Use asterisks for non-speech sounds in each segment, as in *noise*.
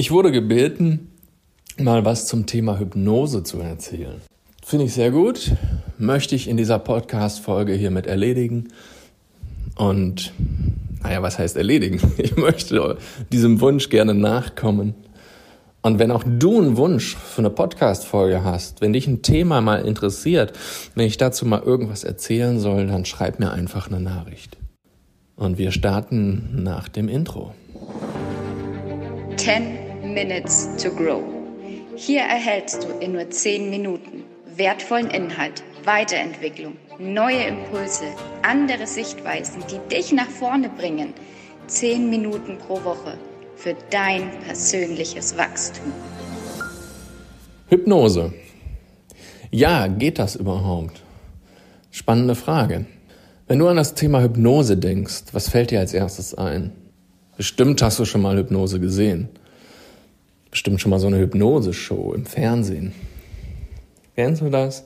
Ich wurde gebeten, mal was zum Thema Hypnose zu erzählen. Finde ich sehr gut, möchte ich in dieser Podcast-Folge hiermit erledigen. Und, naja, was heißt erledigen? *laughs* Ich möchte diesem Wunsch gerne nachkommen. Und wenn auch du einen Wunsch für eine Podcast-Folge hast, wenn dich ein Thema mal interessiert, wenn ich dazu mal irgendwas erzählen soll, dann schreib mir einfach eine Nachricht. Und wir starten nach dem Intro. 10 Minutes to Grow. Hier erhältst du in nur 10 Minuten wertvollen Inhalt, Weiterentwicklung, neue Impulse, andere Sichtweisen, die dich nach vorne bringen. 10 Minuten pro Woche für dein persönliches Wachstum. Hypnose. Ja, geht das überhaupt? Spannende Frage. Wenn du an das Thema Hypnose denkst, was fällt dir als erstes ein? Bestimmt hast du schon mal Hypnose gesehen bestimmt schon mal so eine Hypnose-Show im Fernsehen. Kennst du das?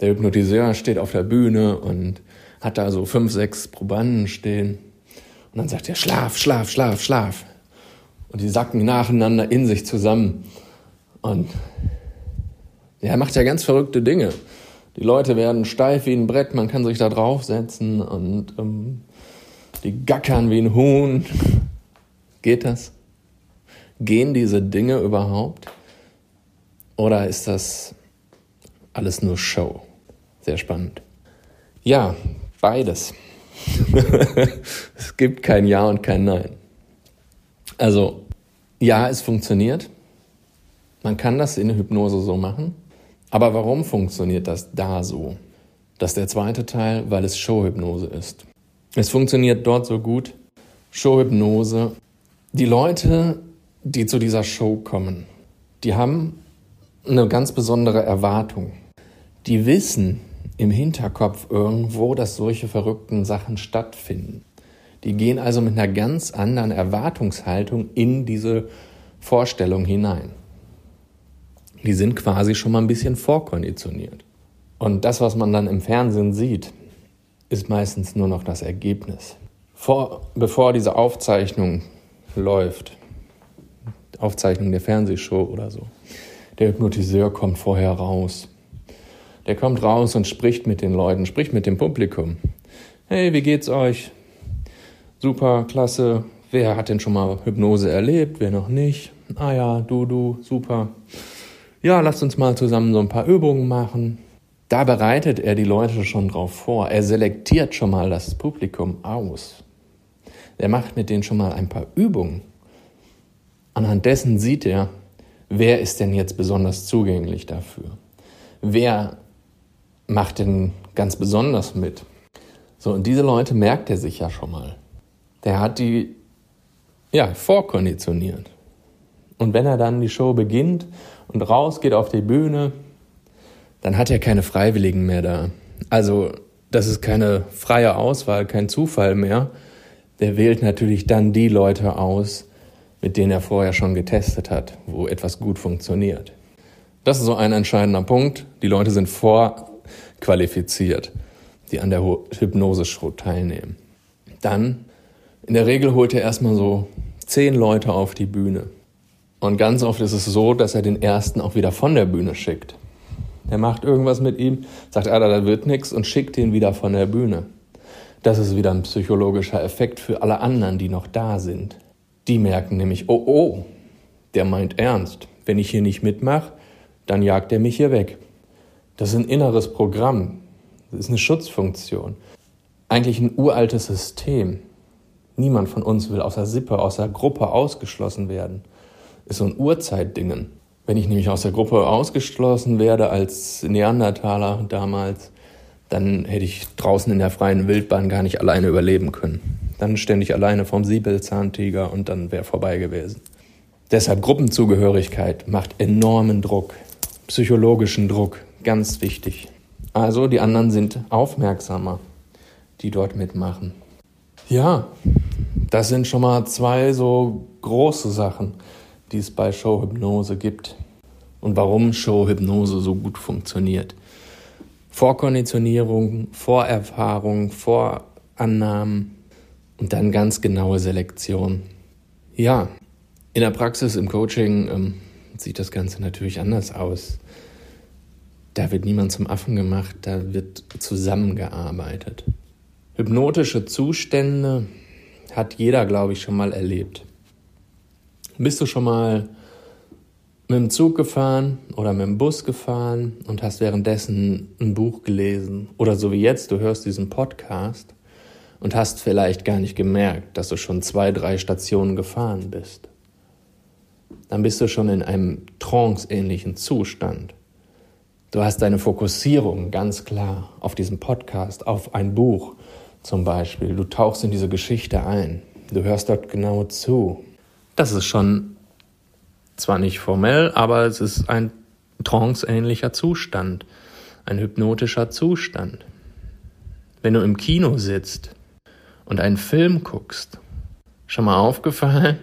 Der Hypnotiseur steht auf der Bühne und hat da so fünf, sechs Probanden stehen. Und dann sagt er, schlaf, schlaf, schlaf, schlaf. Und die sacken nacheinander in sich zusammen. Und er macht ja ganz verrückte Dinge. Die Leute werden steif wie ein Brett, man kann sich da draufsetzen und ähm, die gackern wie ein Huhn. Geht das? Gehen diese Dinge überhaupt? Oder ist das alles nur Show? Sehr spannend. Ja, beides. *laughs* es gibt kein Ja und kein Nein. Also, ja, es funktioniert. Man kann das in der Hypnose so machen. Aber warum funktioniert das da so? Das ist der zweite Teil, weil es Showhypnose ist. Es funktioniert dort so gut. Showhypnose. Die Leute die zu dieser Show kommen, die haben eine ganz besondere Erwartung. Die wissen im Hinterkopf irgendwo, dass solche verrückten Sachen stattfinden. Die gehen also mit einer ganz anderen Erwartungshaltung in diese Vorstellung hinein. Die sind quasi schon mal ein bisschen vorkonditioniert. Und das, was man dann im Fernsehen sieht, ist meistens nur noch das Ergebnis. Vor, bevor diese Aufzeichnung läuft, Aufzeichnung der Fernsehshow oder so. Der Hypnotiseur kommt vorher raus. Der kommt raus und spricht mit den Leuten, spricht mit dem Publikum. Hey, wie geht's euch? Super, klasse. Wer hat denn schon mal Hypnose erlebt? Wer noch nicht? Ah ja, du, du, super. Ja, lasst uns mal zusammen so ein paar Übungen machen. Da bereitet er die Leute schon drauf vor. Er selektiert schon mal das Publikum aus. Er macht mit denen schon mal ein paar Übungen. Anhand dessen sieht er, wer ist denn jetzt besonders zugänglich dafür? Wer macht denn ganz besonders mit? So, und diese Leute merkt er sich ja schon mal. Der hat die, ja, vorkonditioniert. Und wenn er dann die Show beginnt und rausgeht auf die Bühne, dann hat er keine Freiwilligen mehr da. Also, das ist keine freie Auswahl, kein Zufall mehr. Der wählt natürlich dann die Leute aus, mit denen er vorher schon getestet hat, wo etwas gut funktioniert. Das ist so ein entscheidender Punkt. Die Leute sind vorqualifiziert, die an der Hypnose-Show teilnehmen. Dann, in der Regel holt er erstmal so zehn Leute auf die Bühne. Und ganz oft ist es so, dass er den ersten auch wieder von der Bühne schickt. Er macht irgendwas mit ihm, sagt, ah, da wird nichts und schickt ihn wieder von der Bühne. Das ist wieder ein psychologischer Effekt für alle anderen, die noch da sind. Die merken nämlich, oh oh, der meint ernst. Wenn ich hier nicht mitmache, dann jagt er mich hier weg. Das ist ein inneres Programm. Das ist eine Schutzfunktion. Eigentlich ein uraltes System. Niemand von uns will aus der Sippe, aus der Gruppe ausgeschlossen werden. Ist so ein Urzeitdingen. Wenn ich nämlich aus der Gruppe ausgeschlossen werde als Neandertaler damals, dann hätte ich draußen in der freien Wildbahn gar nicht alleine überleben können dann ständig alleine vom Siebelzahntiger und dann wäre vorbei gewesen. Deshalb Gruppenzugehörigkeit macht enormen Druck, psychologischen Druck, ganz wichtig. Also die anderen sind aufmerksamer, die dort mitmachen. Ja, das sind schon mal zwei so große Sachen, die es bei Showhypnose gibt und warum Showhypnose so gut funktioniert. Vorkonditionierung, Vorerfahrung, Vorannahmen, und dann ganz genaue Selektion. Ja, In der Praxis, im Coaching ähm, sieht das Ganze natürlich anders aus. Da wird niemand zum Affen gemacht, da wird zusammengearbeitet. Hypnotische Zustände hat jeder, glaube ich, schon mal erlebt. Bist du schon mal mit dem Zug gefahren oder mit dem Bus gefahren und hast währenddessen ein Buch gelesen oder so wie jetzt, du hörst diesen Podcast und hast vielleicht gar nicht gemerkt, dass du schon zwei, drei Stationen gefahren bist. Dann bist du schon in einem trance-ähnlichen Zustand. Du hast deine Fokussierung ganz klar auf diesen Podcast, auf ein Buch zum Beispiel. Du tauchst in diese Geschichte ein. Du hörst dort genau zu. Das ist schon zwar nicht formell, aber es ist ein tranceähnlicher Zustand, ein hypnotischer Zustand. Wenn du im Kino sitzt und einen Film guckst, schon mal aufgefallen,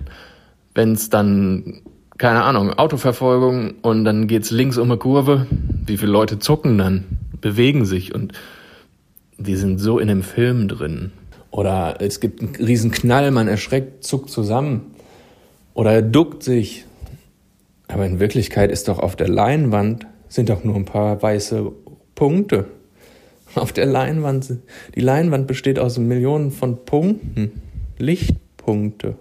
wenn es dann, keine Ahnung, Autoverfolgung und dann geht's links um eine Kurve, wie viele Leute zucken dann, bewegen sich und die sind so in dem Film drin. Oder es gibt einen riesen Knall, man erschreckt, zuckt zusammen. Oder er duckt sich. Aber in Wirklichkeit ist doch auf der Leinwand sind doch nur ein paar weiße Punkte. *laughs* Auf der Leinwand, die Leinwand besteht aus Millionen von Punkten, Lichtpunkte,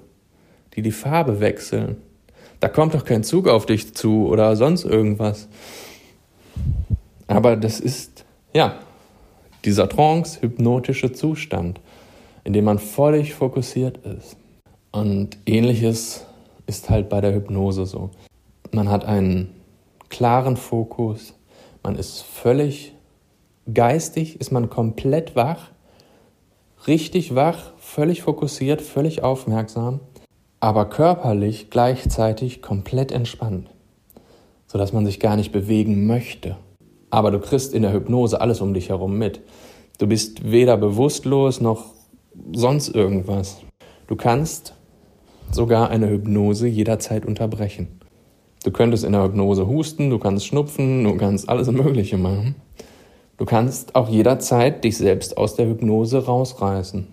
die die Farbe wechseln. Da kommt doch kein Zug auf dich zu oder sonst irgendwas. Aber das ist, ja, dieser trance-hypnotische Zustand, in dem man völlig fokussiert ist. Und ähnliches ist halt bei der Hypnose so. Man hat einen klaren Fokus, man ist völlig geistig, ist man komplett wach, richtig wach, völlig fokussiert, völlig aufmerksam, aber körperlich gleichzeitig komplett entspannt, sodass man sich gar nicht bewegen möchte. Aber du kriegst in der Hypnose alles um dich herum mit. Du bist weder bewusstlos noch sonst irgendwas. Du kannst sogar eine Hypnose jederzeit unterbrechen. Du könntest in der Hypnose husten, du kannst schnupfen, du kannst alles Mögliche machen. Du kannst auch jederzeit dich selbst aus der Hypnose rausreißen.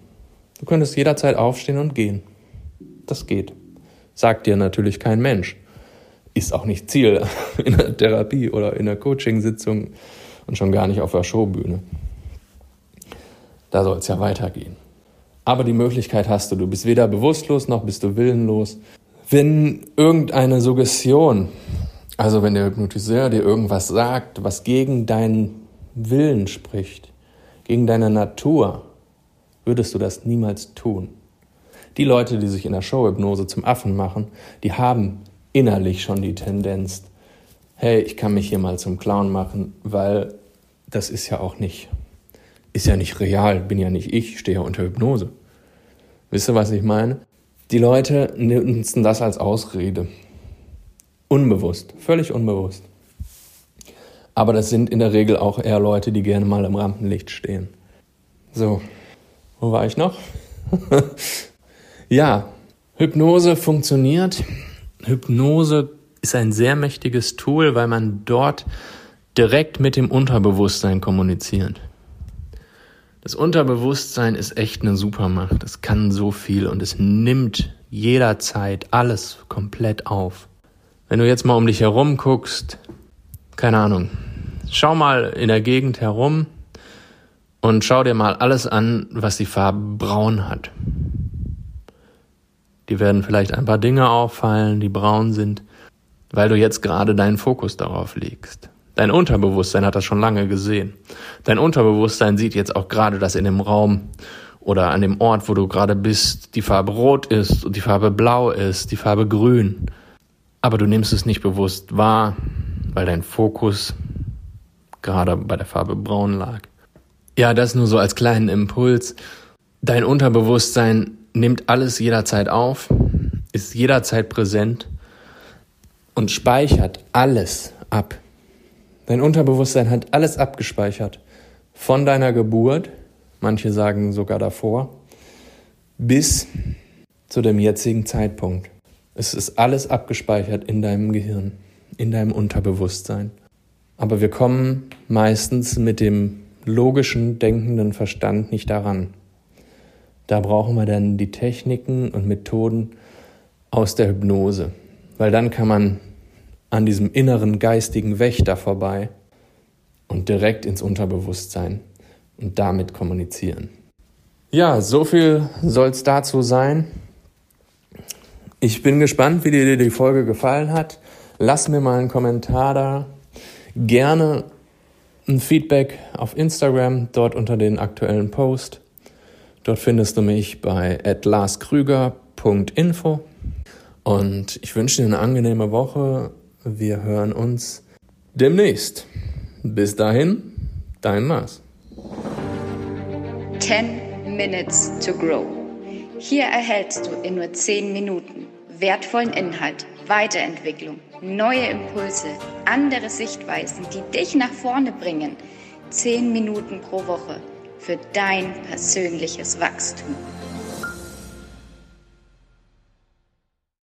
Du könntest jederzeit aufstehen und gehen. Das geht. Sagt dir natürlich kein Mensch ist auch nicht Ziel *laughs* in der Therapie oder in der Coachingsitzung und schon gar nicht auf der Showbühne. Da soll es ja weitergehen. Aber die Möglichkeit hast du. Du bist weder bewusstlos noch bist du willenlos. Wenn irgendeine Suggestion, also wenn der Hypnotiseur dir irgendwas sagt, was gegen deinen Willen spricht, gegen deine Natur, würdest du das niemals tun. Die Leute, die sich in der Showhypnose zum Affen machen, die haben innerlich schon die Tendenz, hey, ich kann mich hier mal zum Clown machen, weil das ist ja auch nicht, ist ja nicht real, bin ja nicht ich, stehe ja unter Hypnose. Wisst ihr, was ich meine? Die Leute nutzen das als Ausrede. Unbewusst, völlig unbewusst. Aber das sind in der Regel auch eher Leute, die gerne mal im Rampenlicht stehen. So, wo war ich noch? *laughs* ja, Hypnose funktioniert Hypnose ist ein sehr mächtiges Tool, weil man dort direkt mit dem Unterbewusstsein kommuniziert. Das Unterbewusstsein ist echt eine Supermacht. Es kann so viel und es nimmt jederzeit alles komplett auf. Wenn du jetzt mal um dich herum guckst, keine Ahnung, schau mal in der Gegend herum und schau dir mal alles an, was die Farbe braun hat. Die werden vielleicht ein paar Dinge auffallen, die braun sind, weil du jetzt gerade deinen Fokus darauf legst. Dein Unterbewusstsein hat das schon lange gesehen. Dein Unterbewusstsein sieht jetzt auch gerade, dass in dem Raum oder an dem Ort, wo du gerade bist, die Farbe rot ist und die Farbe blau ist, die Farbe grün. Aber du nimmst es nicht bewusst wahr, weil dein Fokus gerade bei der Farbe braun lag. Ja, das nur so als kleinen Impuls. Dein Unterbewusstsein nimmt alles jederzeit auf, ist jederzeit präsent und speichert alles ab. Dein Unterbewusstsein hat alles abgespeichert. Von deiner Geburt, manche sagen sogar davor, bis zu dem jetzigen Zeitpunkt. Es ist alles abgespeichert in deinem Gehirn, in deinem Unterbewusstsein. Aber wir kommen meistens mit dem logischen, denkenden Verstand nicht daran. Da brauchen wir dann die Techniken und Methoden aus der Hypnose, weil dann kann man an diesem inneren geistigen Wächter vorbei und direkt ins Unterbewusstsein und damit kommunizieren. Ja, so viel soll es dazu sein. Ich bin gespannt, wie dir die Folge gefallen hat. Lass mir mal einen Kommentar da. Gerne ein Feedback auf Instagram, dort unter den aktuellen Post. Dort findest du mich bei atlaskrüger.info. Und ich wünsche dir eine angenehme Woche. Wir hören uns demnächst. Bis dahin, dein Mars. 10 Minutes to Grow. Hier erhältst du in nur 10 Minuten wertvollen Inhalt, Weiterentwicklung, neue Impulse, andere Sichtweisen, die dich nach vorne bringen. 10 Minuten pro Woche für dein persönliches Wachstum.